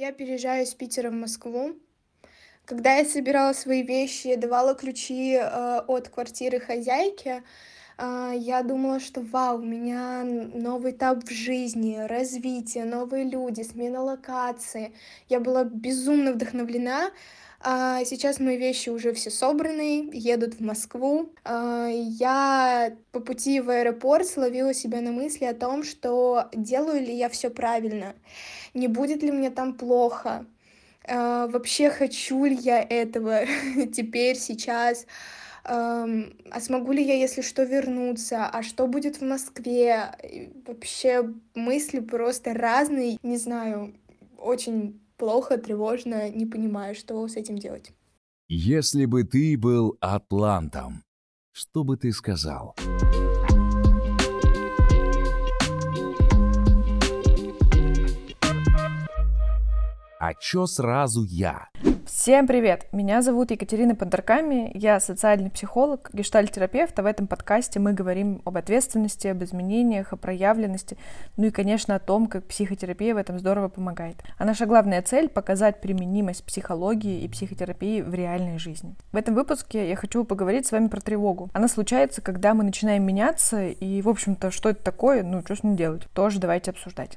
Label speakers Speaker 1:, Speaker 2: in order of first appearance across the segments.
Speaker 1: Я переезжаю из Питера в Москву. Когда я собирала свои вещи, давала ключи э, от квартиры хозяйке, э, я думала, что вау, у меня новый этап в жизни, развитие, новые люди, смена локации. Я была безумно вдохновлена. А сейчас мои вещи уже все собраны, едут в Москву. А, я по пути в аэропорт словила себя на мысли о том, что делаю ли я все правильно, не будет ли мне там плохо, а, вообще хочу ли я этого теперь, сейчас, а смогу ли я, если что, вернуться, а что будет в Москве, вообще мысли просто разные, не знаю, очень плохо, тревожно, не понимаю, что с этим делать.
Speaker 2: Если бы ты был атлантом, что бы ты сказал? А чё сразу я?
Speaker 3: Всем привет! Меня зовут Екатерина Подорками, я социальный психолог, гештальтерапевт, а в этом подкасте мы говорим об ответственности, об изменениях, о проявленности, ну и, конечно, о том, как психотерапия в этом здорово помогает. А наша главная цель — показать применимость психологии и психотерапии в реальной жизни. В этом выпуске я хочу поговорить с вами про тревогу. Она случается, когда мы начинаем меняться, и, в общем-то, что это такое, ну, что с ним делать, тоже давайте обсуждать.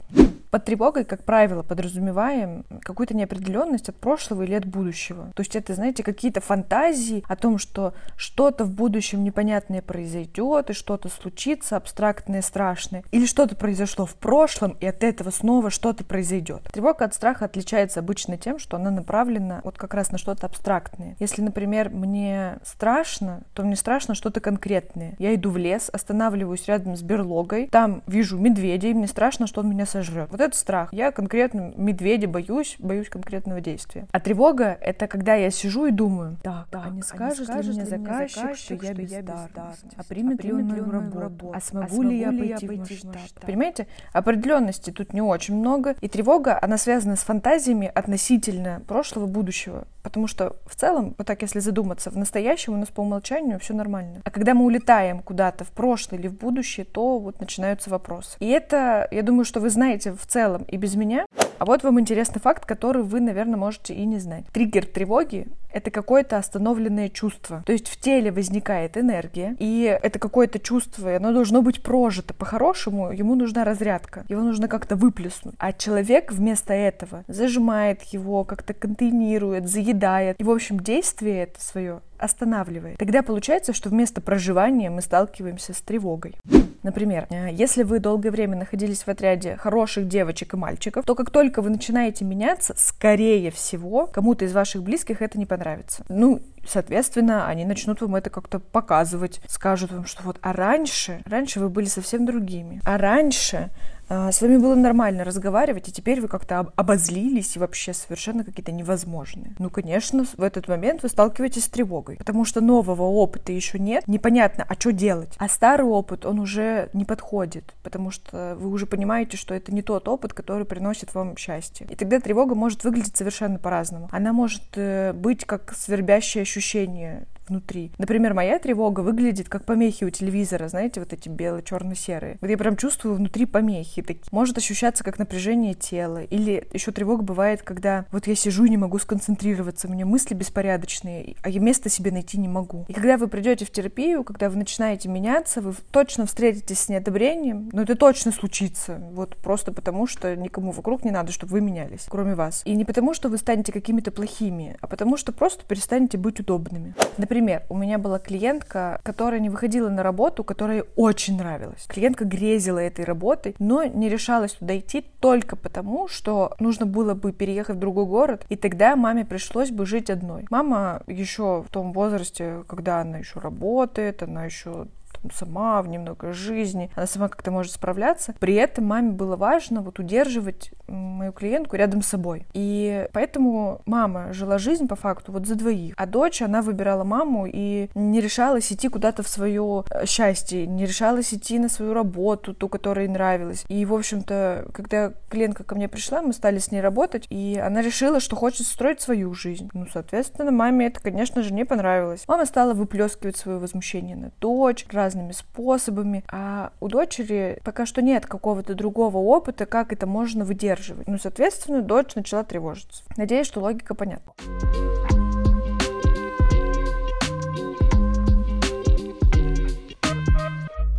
Speaker 3: Под тревогой, как правило, подразумеваем какую-то неопределенность от прошлого или от будущего. То есть это, знаете, какие-то фантазии о том, что что-то в будущем непонятное произойдет, и что-то случится, абстрактное, страшное. Или что-то произошло в прошлом, и от этого снова что-то произойдет. Тревога от страха отличается обычно тем, что она направлена вот как раз на что-то абстрактное. Если, например, мне страшно, то мне страшно что-то конкретное. Я иду в лес, останавливаюсь рядом с берлогой, там вижу медведя, и мне страшно, что он меня сожрет. Вот это страх. Я конкретно медведя боюсь, боюсь конкретного действия. А тревога — это когда я сижу и думаю, так, так а не скажет, а ли мне заказчик, заказчик, что я бездарность? А примет ли он мою работу? А смогу, а ли я пойти в масштаб? Понимаете? Определенности тут не очень много, и тревога, она связана с фантазиями относительно прошлого, будущего. Потому что в целом, вот так если задуматься, в настоящем у нас по умолчанию все нормально. А когда мы улетаем куда-то в прошлое или в будущее, то вот начинаются вопросы. И это, я думаю, что вы знаете в целом и без меня. А вот вам интересный факт, который вы, наверное, можете и не знать. Триггер тревоги — это какое-то остановленное чувство. То есть в теле возникает энергия, и это какое-то чувство, и оно должно быть прожито. По-хорошему ему нужна разрядка, его нужно как-то выплеснуть. А человек вместо этого зажимает его, как-то контейнирует, заедает. И, в общем, действие это свое останавливает. Тогда получается, что вместо проживания мы сталкиваемся с тревогой. Например, э, если вы долгое время находились в отряде хороших девочек и мальчиков, то как только вы начинаете меняться, скорее всего, кому-то из ваших близких это не понравится. Ну, соответственно, они начнут вам это как-то показывать, скажут вам, что вот, а раньше, раньше вы были совсем другими, а раньше с вами было нормально разговаривать, и теперь вы как-то обозлились и вообще совершенно какие-то невозможные. Ну, конечно, в этот момент вы сталкиваетесь с тревогой, потому что нового опыта еще нет, непонятно, а что делать. А старый опыт, он уже не подходит, потому что вы уже понимаете, что это не тот опыт, который приносит вам счастье. И тогда тревога может выглядеть совершенно по-разному. Она может э, быть как свербящее ощущение внутри. Например, моя тревога выглядит как помехи у телевизора, знаете, вот эти бело-черно-серые. Вот я прям чувствую внутри помехи. Такие. Может ощущаться как напряжение тела. Или еще тревога бывает, когда вот я сижу и не могу сконцентрироваться, у меня мысли беспорядочные, а я место себе найти не могу. И когда вы придете в терапию, когда вы начинаете меняться, вы точно встретитесь с неодобрением, но это точно случится. Вот просто потому, что никому вокруг не надо, чтобы вы менялись, кроме вас. И не потому, что вы станете какими-то плохими, а потому, что просто перестанете быть удобными. Например, у меня была клиентка, которая не выходила на работу, которая очень нравилась. Клиентка грезила этой работой, но не решалась туда идти только потому, что нужно было бы переехать в другой город, и тогда маме пришлось бы жить одной. Мама еще в том возрасте, когда она еще работает, она еще сама, в немного жизни, она сама как-то может справляться. При этом маме было важно вот удерживать мою клиентку рядом с собой. И поэтому мама жила жизнь по факту вот за двоих. А дочь, она выбирала маму и не решалась идти куда-то в свое э, счастье, не решалась идти на свою работу, ту, которая ей нравилась. И, в общем-то, когда клиентка ко мне пришла, мы стали с ней работать, и она решила, что хочет строить свою жизнь. Ну, соответственно, маме это, конечно же, не понравилось. Мама стала выплескивать свое возмущение на дочь, раз разными способами, а у дочери пока что нет какого-то другого опыта, как это можно выдерживать. Ну, соответственно, дочь начала тревожиться. Надеюсь, что логика понятна.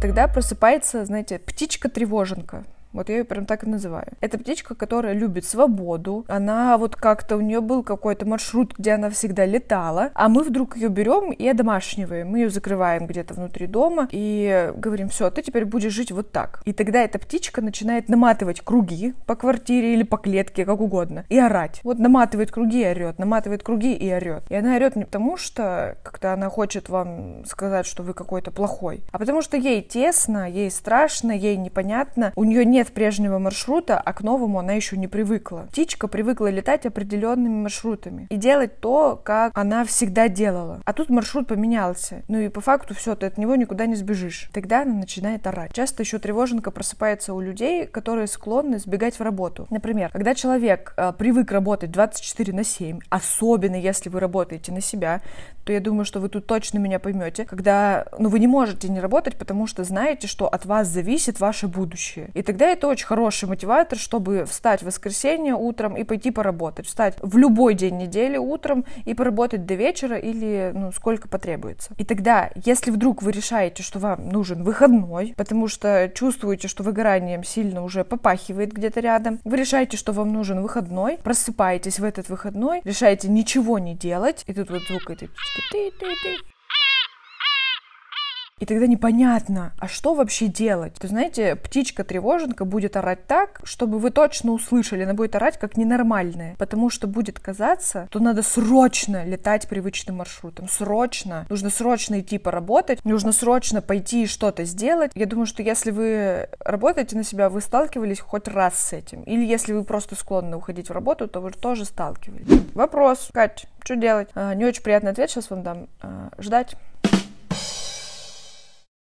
Speaker 3: Тогда просыпается, знаете, птичка-тревоженка. Вот я ее прям так и называю. Это птичка, которая любит свободу. Она вот как-то, у нее был какой-то маршрут, где она всегда летала, а мы вдруг ее берем и одомашниваем. Мы ее закрываем где-то внутри дома и говорим, все, ты теперь будешь жить вот так. И тогда эта птичка начинает наматывать круги по квартире или по клетке, как угодно, и орать. Вот наматывает круги и орет, наматывает круги и орет. И она орет не потому, что как-то она хочет вам сказать, что вы какой-то плохой, а потому что ей тесно, ей страшно, ей непонятно, у нее нет нет прежнего маршрута, а к новому она еще не привыкла. Птичка привыкла летать определенными маршрутами и делать то, как она всегда делала. А тут маршрут поменялся. Ну и по факту все, ты от него никуда не сбежишь. Тогда она начинает орать. Часто еще тревоженка просыпается у людей, которые склонны сбегать в работу. Например, когда человек э, привык работать 24 на 7, особенно если вы работаете на себя, то я думаю, что вы тут точно меня поймете, когда, ну, вы не можете не работать, потому что знаете, что от вас зависит ваше будущее. И тогда это очень хороший мотиватор, чтобы встать в воскресенье утром и пойти поработать. Встать в любой день недели утром и поработать до вечера или, ну, сколько потребуется. И тогда, если вдруг вы решаете, что вам нужен выходной, потому что чувствуете, что выгоранием сильно уже попахивает где-то рядом, вы решаете, что вам нужен выходной, просыпаетесь в этот выходной, решаете ничего не делать, и тут вот звук этой ты, ты, ты. И тогда непонятно, а что вообще делать? То знаете, птичка-тревоженка будет орать так, чтобы вы точно услышали, она будет орать как ненормальная, потому что будет казаться, что надо срочно летать привычным маршрутом, срочно, нужно срочно идти поработать, нужно срочно пойти и что-то сделать. Я думаю, что если вы работаете на себя, вы сталкивались хоть раз с этим, или если вы просто склонны уходить в работу, то вы тоже сталкивались. Вопрос, Кать, что делать? А, не очень приятный ответ сейчас вам дам. А, ждать.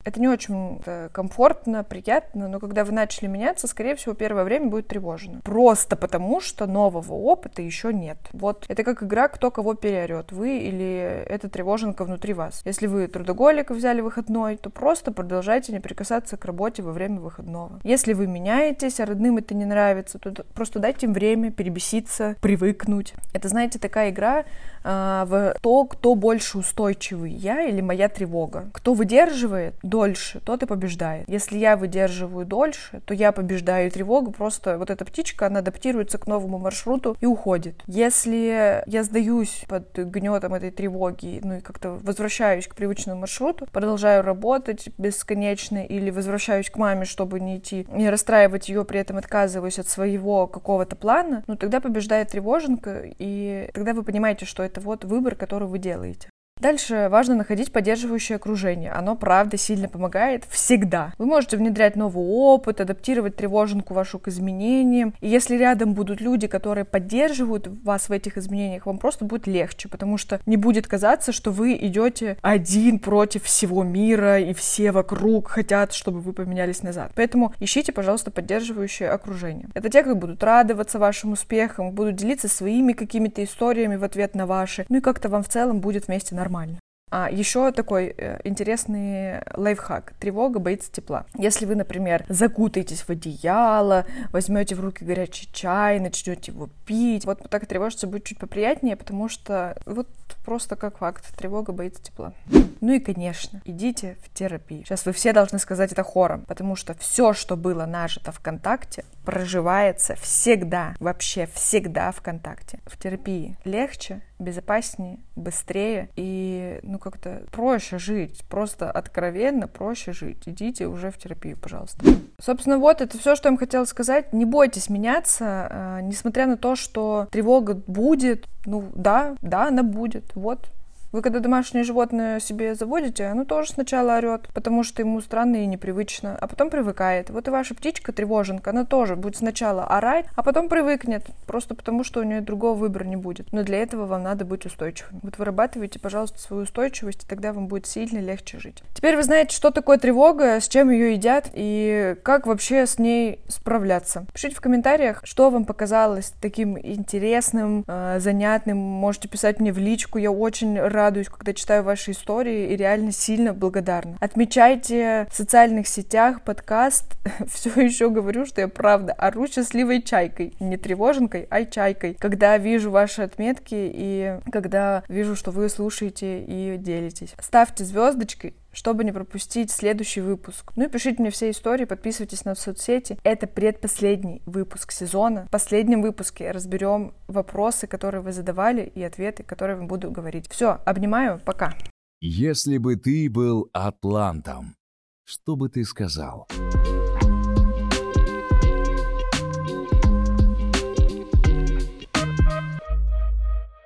Speaker 3: Это не очень комфортно, приятно, но когда вы начали меняться, скорее всего, первое время будет тревожно. Просто потому, что нового опыта еще нет. Вот это как игра, кто кого переорет, вы или эта тревоженка внутри вас. Если вы трудоголик взяли выходной, то просто продолжайте не прикасаться к работе во время выходного. Если вы меняетесь, а родным это не нравится, то просто дайте им время перебеситься, привыкнуть. Это, знаете, такая игра э, в то, кто больше устойчивый, я или моя тревога. Кто выдерживает, дольше, тот и побеждает. Если я выдерживаю дольше, то я побеждаю тревогу, просто вот эта птичка, она адаптируется к новому маршруту и уходит. Если я сдаюсь под гнетом этой тревоги, ну и как-то возвращаюсь к привычному маршруту, продолжаю работать бесконечно или возвращаюсь к маме, чтобы не идти, не расстраивать ее, при этом отказываюсь от своего какого-то плана, ну тогда побеждает тревоженка, и тогда вы понимаете, что это вот выбор, который вы делаете. Дальше важно находить поддерживающее окружение. Оно, правда, сильно помогает всегда. Вы можете внедрять новый опыт, адаптировать тревоженку вашу к изменениям. И если рядом будут люди, которые поддерживают вас в этих изменениях, вам просто будет легче, потому что не будет казаться, что вы идете один против всего мира, и все вокруг хотят, чтобы вы поменялись назад. Поэтому ищите, пожалуйста, поддерживающее окружение. Это те, кто будут радоваться вашим успехам, будут делиться своими какими-то историями в ответ на ваши, ну и как-то вам в целом будет вместе нормально нормально. А еще такой э, интересный лайфхак. Тревога боится тепла. Если вы, например, закутаетесь в одеяло, возьмете в руки горячий чай, начнете его пить, вот так тревожиться будет чуть поприятнее, потому что вот просто как факт, тревога боится тепла. Ну и, конечно, идите в терапию. Сейчас вы все должны сказать это хором, потому что все, что было нажито ВКонтакте, проживается всегда, вообще всегда ВКонтакте. В терапии легче, безопаснее, быстрее и, ну, как-то проще жить, просто откровенно проще жить. Идите уже в терапию, пожалуйста. Собственно, вот это все, что я вам хотела сказать. Не бойтесь меняться, э, несмотря на то, что тревога будет, ну, да, да, она будет, вот, вы когда домашнее животное себе заводите, оно тоже сначала орет, потому что ему странно и непривычно, а потом привыкает. Вот и ваша птичка, тревоженка, она тоже будет сначала орать, а потом привыкнет, просто потому что у нее другого выбора не будет. Но для этого вам надо быть устойчивым. Вот вырабатывайте, пожалуйста, свою устойчивость, и тогда вам будет сильно легче жить. Теперь вы знаете, что такое тревога, с чем ее едят и как вообще с ней справляться. Пишите в комментариях, что вам показалось таким интересным, э, занятным. Можете писать мне в личку, я очень рада радуюсь, когда читаю ваши истории и реально сильно благодарна. Отмечайте в социальных сетях подкаст. Все еще говорю, что я правда ору счастливой чайкой. Не тревоженкой, а чайкой. Когда вижу ваши отметки и когда вижу, что вы слушаете и делитесь. Ставьте звездочки, чтобы не пропустить следующий выпуск. Ну и пишите мне все истории, подписывайтесь на соцсети. Это предпоследний выпуск сезона. В последнем выпуске разберем вопросы, которые вы задавали, и ответы, которые вам буду говорить. Все, обнимаю, пока.
Speaker 2: Если бы ты был атлантом, что бы ты сказал?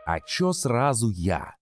Speaker 2: А чё сразу я?